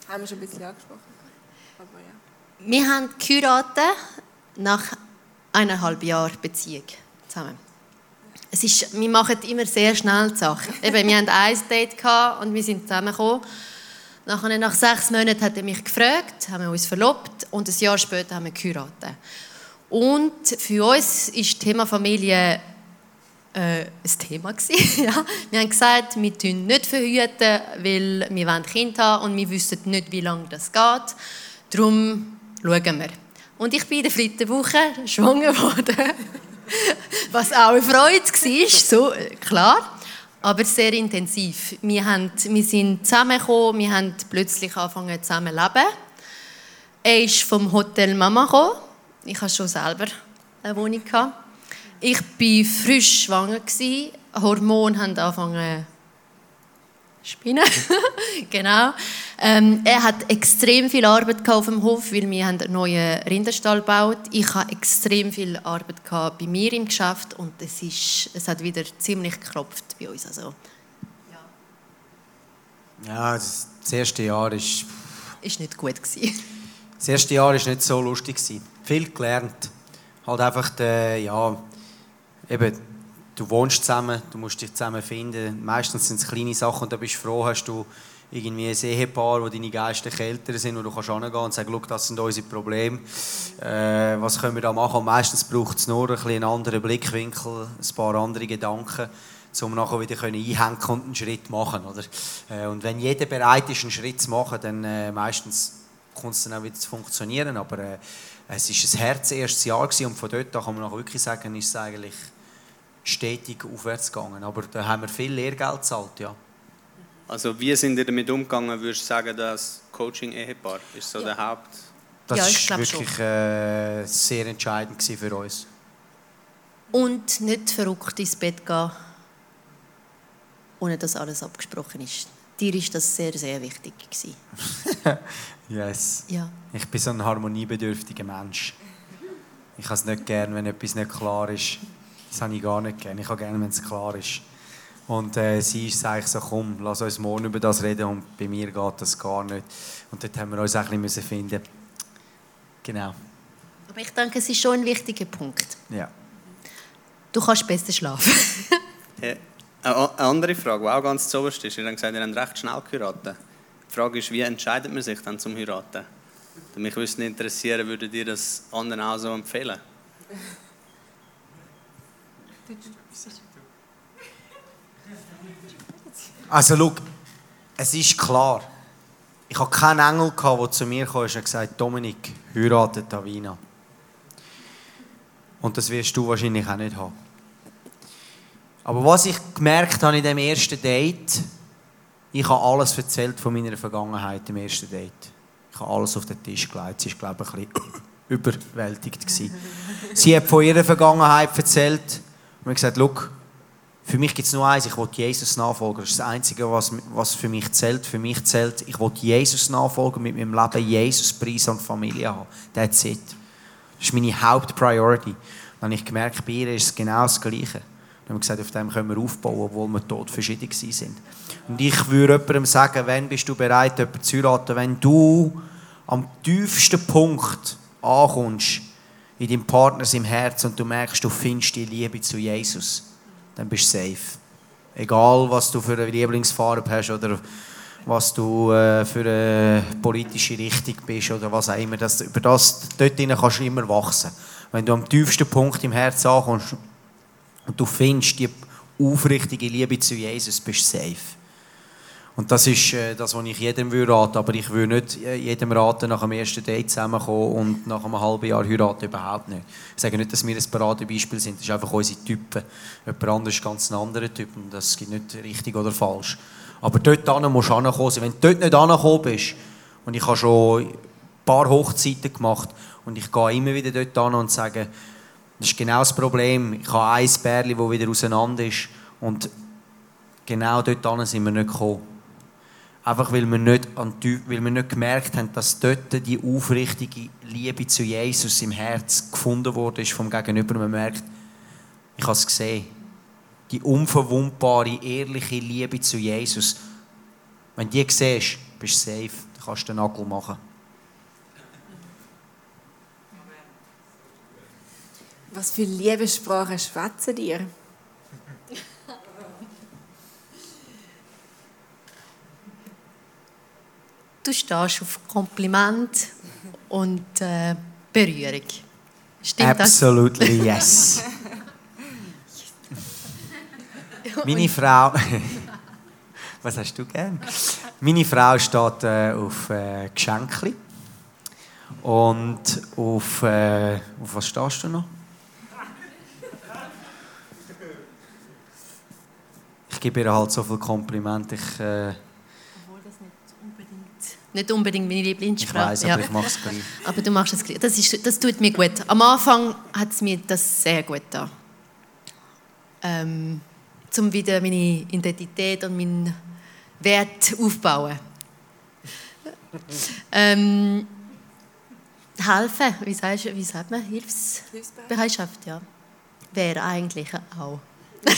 Haben wir schon ein bisschen angesprochen. Aber ja. Wir haben geheiratet nach eineinhalb Jahren Beziehung zusammen es ist, wir machen immer sehr schnell die Sachen. Eben, wir hatten ein Date und wir sind zusammengekommen. Nachher, nach sechs Monaten hat er mich gefragt, haben wir uns verlobt und ein Jahr später haben wir geheiratet. Und für uns ist das Thema Familie äh, ein Thema ja. Wir haben gesagt, wir tun nicht verhüten, weil wir wollen Kind haben und wir wissen nicht, wie lange das geht. Darum schauen wir. Und ich bin in der vierten Woche schwanger geworden. Was auch eine Freude war, so, klar. Aber sehr intensiv. Wir, haben, wir sind zusammengekommen, wir haben plötzlich angefangen zusammen zu leben. Er ist vom Hotel Mama gekommen. Ich hatte schon selber eine Wohnung. Ich war frisch schwanger. Hormone haben angefangen Spinnen. genau. Ähm, er hat extrem viel Arbeit auf dem Hof, weil wir einen neuen Rinderstall gebaut Ich hatte extrem viel Arbeit bei mir im Geschäft und es, ist, es hat wieder ziemlich geklopft bei uns. Also, ja. ja, das erste Jahr ist... Ist nicht gut Das erste Jahr war nicht so lustig. Viel gelernt. Halt einfach, der, ja, eben du wohnst zusammen, du musst dich zusammen finden. Meistens sind es kleine Sachen und da bist du froh, hast du irgendwie ein Ehepaar, wo deine geistlichen Eltern sind, wo du kannst hingehen und sagen, das sind unsere Probleme, äh, was können wir da machen? Und meistens braucht es nur ein einen anderen Blickwinkel, ein paar andere Gedanken, um nachher wieder einhängen und einen Schritt machen. Oder? Äh, und wenn jeder bereit ist, einen Schritt zu machen, dann äh, meistens kommt es dann auch wieder zu funktionieren. Aber äh, es war ein Herz erstes Jahr gewesen, und von dort an kann man wirklich sagen, ist es eigentlich stetig aufwärts gegangen. Aber da haben wir viel Lehrgeld gezahlt, ja. Also wie sind ihr damit umgegangen, würdest du sagen, das Coaching-Ehepaar ist so ja. der Haupt... Das ja, ist wirklich äh, sehr entscheidend für uns. Und nicht verrückt ins Bett gehen, ohne dass alles abgesprochen ist. Dir ist das sehr, sehr wichtig yes. Ja. Ich bin so ein harmoniebedürftiger Mensch. Ich habe es nicht gern, wenn etwas nicht klar ist. Das habe ich gar nicht gerne. Ich habe gerne, wenn es klar ist. Und äh, sie ist eigentlich so, komm, lass uns morgen über das reden und bei mir geht das gar nicht. Und dort haben wir uns auch ein bisschen finden Genau. Aber ich denke, es ist schon ein wichtiger Punkt. Ja. Du kannst besser schlafen. ja. Eine andere Frage, die auch ganz zuoberst ist, ihr habt gesagt, ihr habt recht schnell geheiratet. Die Frage ist, wie entscheidet man sich dann zum Heiraten? Mich würde interessieren, würdet ihr das anderen auch so empfehlen? Also schau, es ist klar, ich hatte keinen Engel, der zu mir kam und gesagt hat, Dominik, heirate Davina. Und das wirst du wahrscheinlich auch nicht haben. Aber was ich gemerkt habe in dem ersten Date, ich habe alles erzählt von meiner Vergangenheit im ersten Date. Ich habe alles auf den Tisch gelegt. Sie war, glaube ich, ein bisschen überwältigt. Sie hat von ihrer Vergangenheit erzählt und mir gesagt, Look, für mich gibt es nur eins, ich will Jesus nachfolgen. Das ist das Einzige, was, was für mich zählt. Für mich zählt, ich will Jesus nachfolgen, mit meinem Leben Jesus Preis und Familie haben. That's it. Das ist meine Hauptpriority. Dann habe ich gemerkt, bei ihr ist es genau das Gleiche. Dann haben wir gesagt, auf dem können wir aufbauen, obwohl wir tot verschieden sind. Und ich würde jemandem sagen, wenn bist du bereit, jemanden zu heiraten, wenn du am tiefsten Punkt ankommst, in deinem Partner im Herz und du merkst, du findest die Liebe zu Jesus, dann bist du safe. Egal, was du für eine Lieblingsfarbe hast oder was du äh, für eine politische Richtung bist oder was auch immer. Das, über das dort kannst du immer wachsen. Wenn du am tiefsten Punkt im Herz ankommst und du findest die aufrichtige Liebe zu Jesus, bist du safe. Und das ist äh, das, was ich jedem würde raten. Aber ich würde nicht äh, jedem raten, nach dem ersten Date zusammenkommen und nach einem halben Jahr heiraten. Überhaupt nicht. Ich sage nicht, dass wir ein Paradebeispiel sind. Das ist einfach unsere Typen. Jemand anderes ist ganz ein anderer Typ. Und das gibt nicht richtig oder falsch. Aber dort musst du ankommen. Wenn du dort nicht angekommen bist, und ich habe schon ein paar Hochzeiten gemacht, und ich gehe immer wieder dort an und sage, das ist genau das Problem. Ich habe ein Bärli, das wieder auseinander ist. Und genau dort sind wir nicht gekommen. Einfach weil wir, nicht an die, weil wir nicht gemerkt haben, dass dort die aufrichtige Liebe zu Jesus im Herz gefunden wurde vom Gegenüber. Man merkt, ich habe es gesehen. Die unverwundbare, ehrliche Liebe zu Jesus. Wenn du die siehst, bist du safe. Dann kannst du den Nagel machen. Was für Liebessprachen schwätzen dir? Du stehst auf Kompliment und äh, Berührung. Stimmt Absolutely das? yes. Meine Frau. Was hast du gern? Meine Frau steht äh, auf äh, Geschenke. Und auf. Äh, auf was stehst du noch? Ich gebe ihr halt so viel Kompliment. Ich, äh, nicht unbedingt meine Lieblingssprache. Ich weiß, aber ja. ich mache es gleich. Aber du machst es gleich. Das, ist, das tut mir gut. Am Anfang hat es mir das sehr gut getan. Ähm, um wieder meine Identität und meinen Wert aufzubauen. ähm, helfen, wie, sagst, wie sagt man? Hilfsbereitschaft, ja. Wäre eigentlich auch.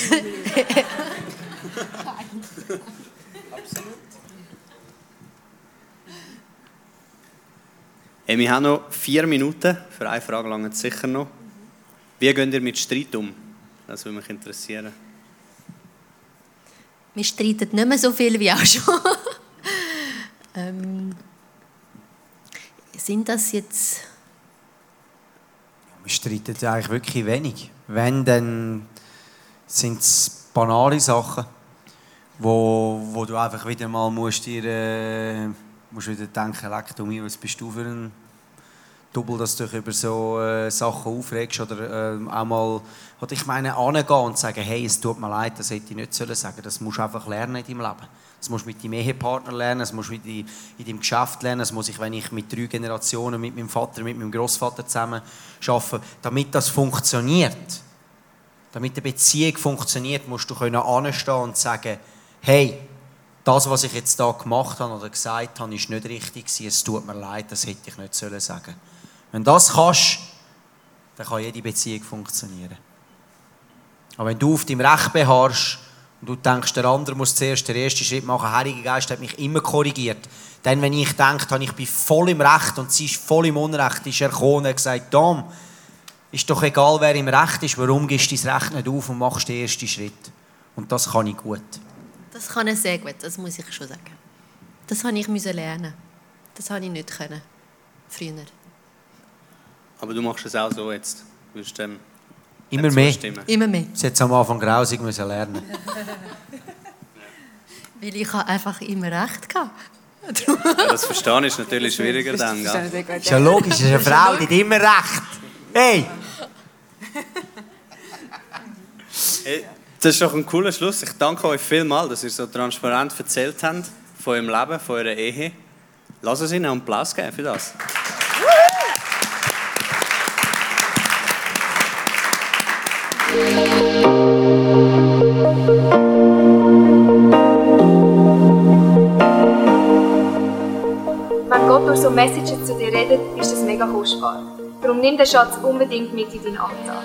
Absolut. Hey, wir haben noch vier Minuten. Für eine Frage lange sicher noch. Wie geht ihr mit Streit um? Das würde mich interessieren. Wir streiten nicht mehr so viel wie auch schon. ähm, sind das jetzt... Wir streiten eigentlich wirklich wenig. Wenn, dann sind es banale Sachen, wo, wo du einfach wieder mal musst dir... Äh musst wieder denken, leck du mir, was bist du für ein Double, dass du dich über so äh, Sachen aufregst oder äh, auch mal, oder ich meine, angehen und sagen, hey, es tut mir leid, das hätte ich nicht sollen sagen. Das musst du einfach lernen in deinem Leben. Das musst du mit deinem Ehepartner lernen, das musst du in deinem Geschäft lernen, das muss ich, wenn ich mit drei Generationen, mit meinem Vater, mit meinem Großvater zusammen arbeite, damit das funktioniert. Damit eine Beziehung funktioniert, musst du anstehen und sagen, hey, das, was ich jetzt da gemacht habe oder gesagt habe, ist nicht richtig Es tut mir leid, das hätte ich nicht sagen sollen Wenn du das kannst, dann kann jede Beziehung funktionieren. Aber wenn du auf deinem Recht beharrst und du denkst, der andere muss zuerst den ersten Schritt machen, der Heilige Geist hat mich immer korrigiert. Dann, wenn ich denke, ich bin voll im Recht und sie ist voll im Unrecht, ist er gekommen und gesagt, Tom, ist doch egal, wer im Recht ist, warum gehst du dein Recht nicht auf und machst den ersten Schritt? Und das kann ich gut. Das kann er sehr gut, das muss ich schon sagen. Das habe ich lernen. Das habe ich nicht können. Früher. Aber du machst es auch so jetzt. Willst dem Immer mehr. Immer mehr. Sie hat am Anfang grausig müssen lernen. Weil ich einfach immer recht hatte. Ja, das Verstehen ist natürlich schwieriger dann. Gell? gut, Ist ja logisch, ist eine Frau, die hat immer recht. Hey! Hey, Das ist doch ein cooler Schluss. Ich danke euch vielmals, dass ihr so transparent erzählt habt von eurem Leben, von eurer Ehe. Lass uns ihnen einen Applaus geben für das. Wenn Gott durch so Messages zu dir redet, ist das mega kostbar. Darum nimm den Schatz unbedingt mit in deinen Alltag.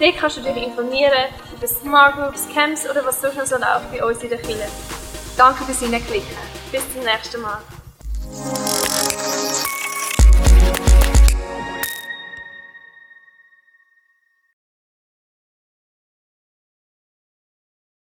Dort kannst du dich informieren über Smart Groups, Camps oder was sonst noch läuft bei uns in der Kirche. Danke fürs Hineinklicken. Bis zum nächsten Mal.